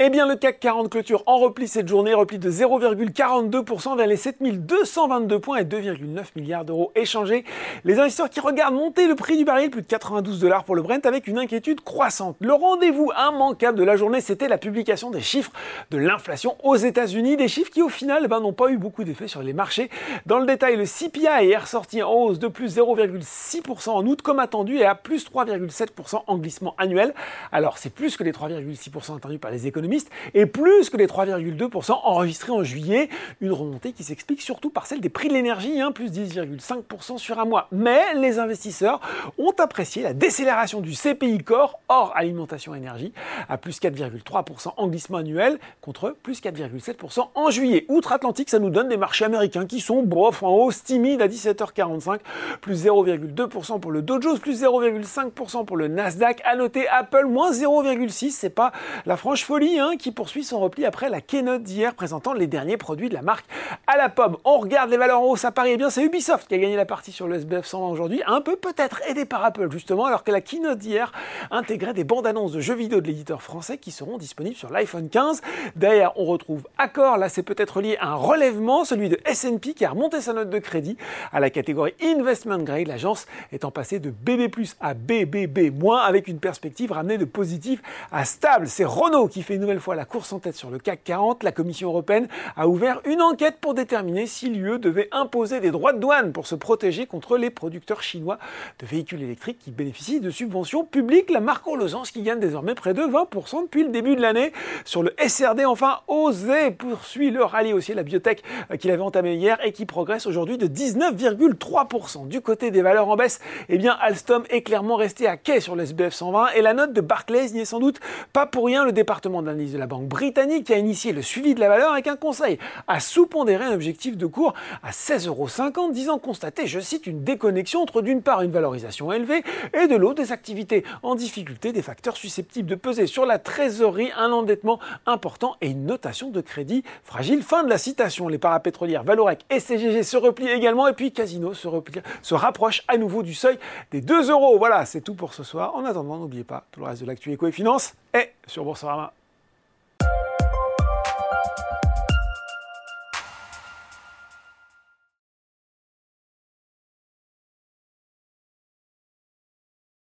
Eh bien, le CAC 40 clôture en repli cette journée, repli de 0,42% vers les 7222 points et 2,9 milliards d'euros échangés. Les investisseurs qui regardent monter le prix du baril, plus de 92 dollars pour le Brent, avec une inquiétude croissante. Le rendez-vous immanquable de la journée, c'était la publication des chiffres de l'inflation aux États-Unis, des chiffres qui au final ben, n'ont pas eu beaucoup d'effet sur les marchés. Dans le détail, le CPI est ressorti en hausse de plus 0,6% en août, comme attendu, et à plus 3,7% en glissement annuel. Alors c'est plus que les 3,6% attendus par les économistes et plus que les 3,2% enregistrés en juillet. Une remontée qui s'explique surtout par celle des prix de l'énergie, hein, plus 10,5% sur un mois. Mais les investisseurs ont apprécié la décélération du CPI Core hors alimentation énergie à plus 4,3% en glissement annuel contre plus 4,7% en juillet. Outre-Atlantique, ça nous donne des marchés américains qui sont bof en hausse timide à 17h45, plus 0,2% pour le Dow plus 0,5% pour le Nasdaq. À noter Apple moins 0,6%, c'est pas la franche folie Hein, qui poursuit son repli après la keynote d'hier présentant les derniers produits de la marque à la pomme. On regarde les valeurs en hausse à Paris, eh bien c'est Ubisoft qui a gagné la partie sur le SBF 120 aujourd'hui, un peu peut-être aidé par Apple justement, alors que la keynote d'hier intégrait des bandes annonces de jeux vidéo de l'éditeur français qui seront disponibles sur l'iPhone 15. D'ailleurs, on retrouve Accor, là c'est peut-être lié à un relèvement, celui de S&P qui a remonté sa note de crédit à la catégorie Investment Grade, l'agence étant passée de BB+ à BBB- avec une perspective ramenée de positif à stable. C'est Renault qui fait une nouvelle fois la course en tête sur le CAC 40, la Commission européenne a ouvert une enquête pour déterminer si l'UE devait imposer des droits de douane pour se protéger contre les producteurs chinois de véhicules électriques qui bénéficient de subventions publiques. La marque Holosens qui gagne désormais près de 20% depuis le début de l'année. Sur le SRD, enfin, Osé poursuit le rallye aussi, la biotech euh, qu'il avait entamé hier et qui progresse aujourd'hui de 19,3%. Du côté des valeurs en baisse, eh bien, Alstom est clairement resté à quai sur le SBF 120 et la note de Barclays n'y est sans doute pas pour rien. Le département de la Banque britannique qui a initié le suivi de la valeur avec un conseil à sous-pondérer un objectif de cours à 16,50 euros, disant constater, je cite, une déconnexion entre d'une part une valorisation élevée et de l'autre des activités en difficulté, des facteurs susceptibles de peser sur la trésorerie, un endettement important et une notation de crédit fragile. Fin de la citation. Les parapétrolières Valorec et CGG se replient également et puis Casino se rapproche à nouveau du seuil des 2 euros. Voilà, c'est tout pour ce soir. En attendant, n'oubliez pas, tout le reste de l'actu éco et finance est sur Boursorama.